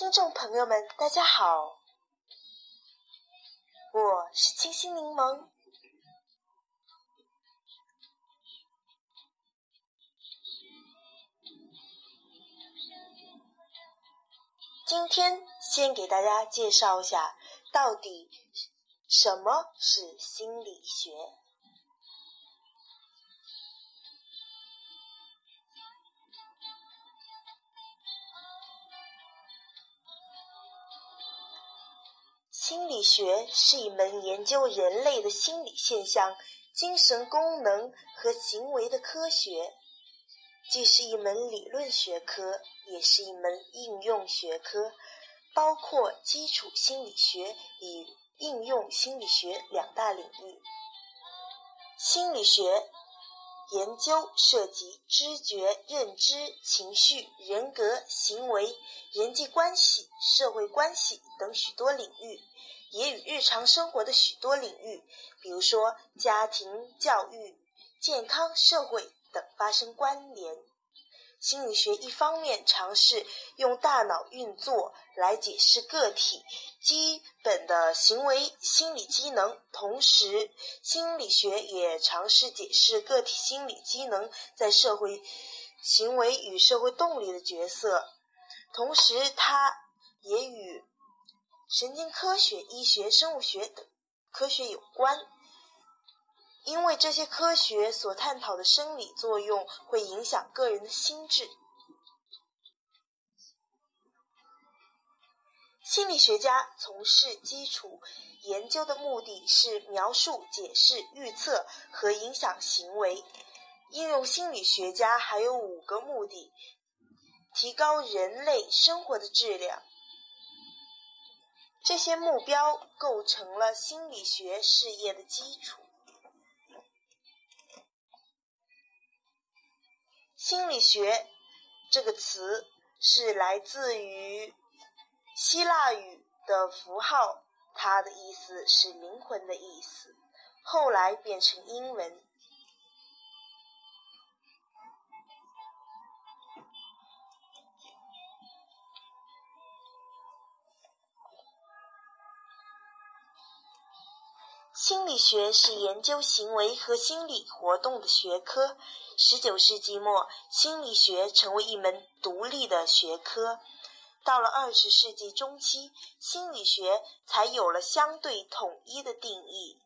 听众朋友们，大家好，我是清新柠檬。今天先给大家介绍一下，到底什么是心理学。学是一门研究人类的心理现象、精神功能和行为的科学，既是一门理论学科。也是一门应用学科，包括基础心理学与应用心理学两大领域。心理学研究涉及知觉、认知、情绪、人格、行为、人际关系、社会关系等许多领域，也与日常生活的许多领域，比如说家庭、教育、健康、社会等发生关联。心理学一方面尝试用大脑运作来解释个体基本的行为心理机能，同时，心理学也尝试解释个体心理机能在社会行为与社会动力的角色。同时，它也与神经科学、医学、生物学等科学有关。因为这些科学所探讨的生理作用会影响个人的心智。心理学家从事基础研究的目的是描述、解释、预测和影响行为。应用心理学家还有五个目的：提高人类生活的质量。这些目标构成了心理学事业的基础。心理学这个词是来自于希腊语的符号，它的意思是灵魂的意思，后来变成英文。心理学是研究行为和心理活动的学科。十九世纪末，心理学成为一门独立的学科。到了二十世纪中期，心理学才有了相对统一的定义。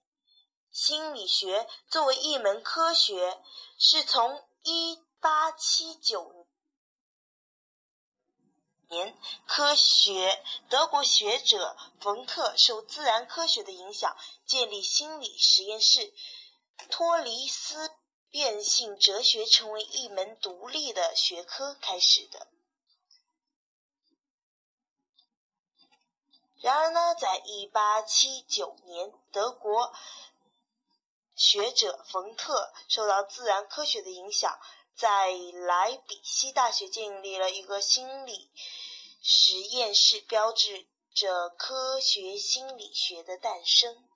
心理学作为一门科学，是从一八七九年科学德国学者冯特受自然科学的影响，建立心理实验室，脱离思辨性哲学成为一门独立的学科开始的。然而呢，在一八七九年，德国学者冯特受到自然科学的影响，在莱比锡大学建立了一个心理实验室，标志着科学心理学的诞生。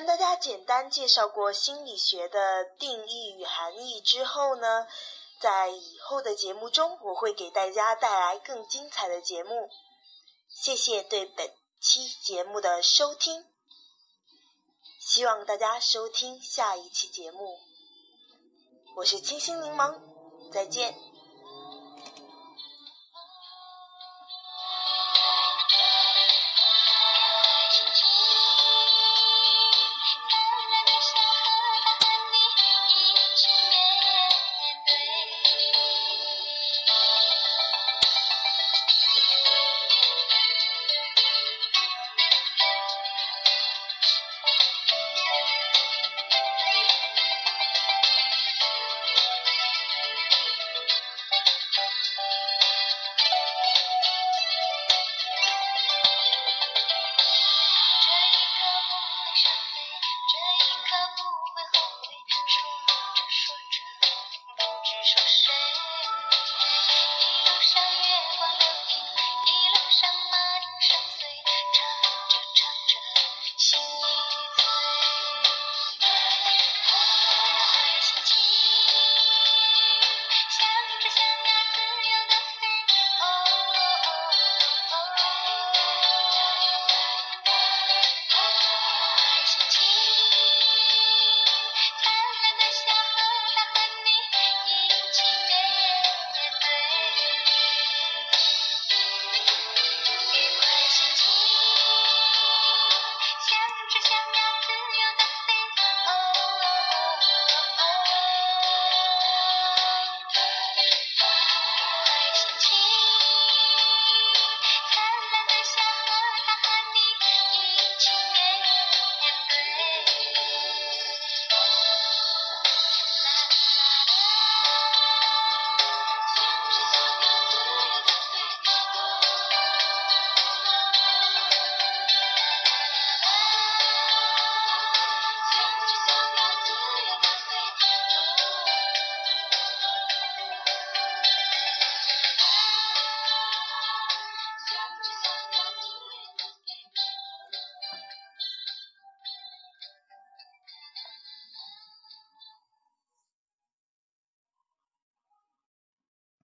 跟大家简单介绍过心理学的定义与含义之后呢，在以后的节目中，我会给大家带来更精彩的节目。谢谢对本期节目的收听，希望大家收听下一期节目。我是清新柠檬，再见。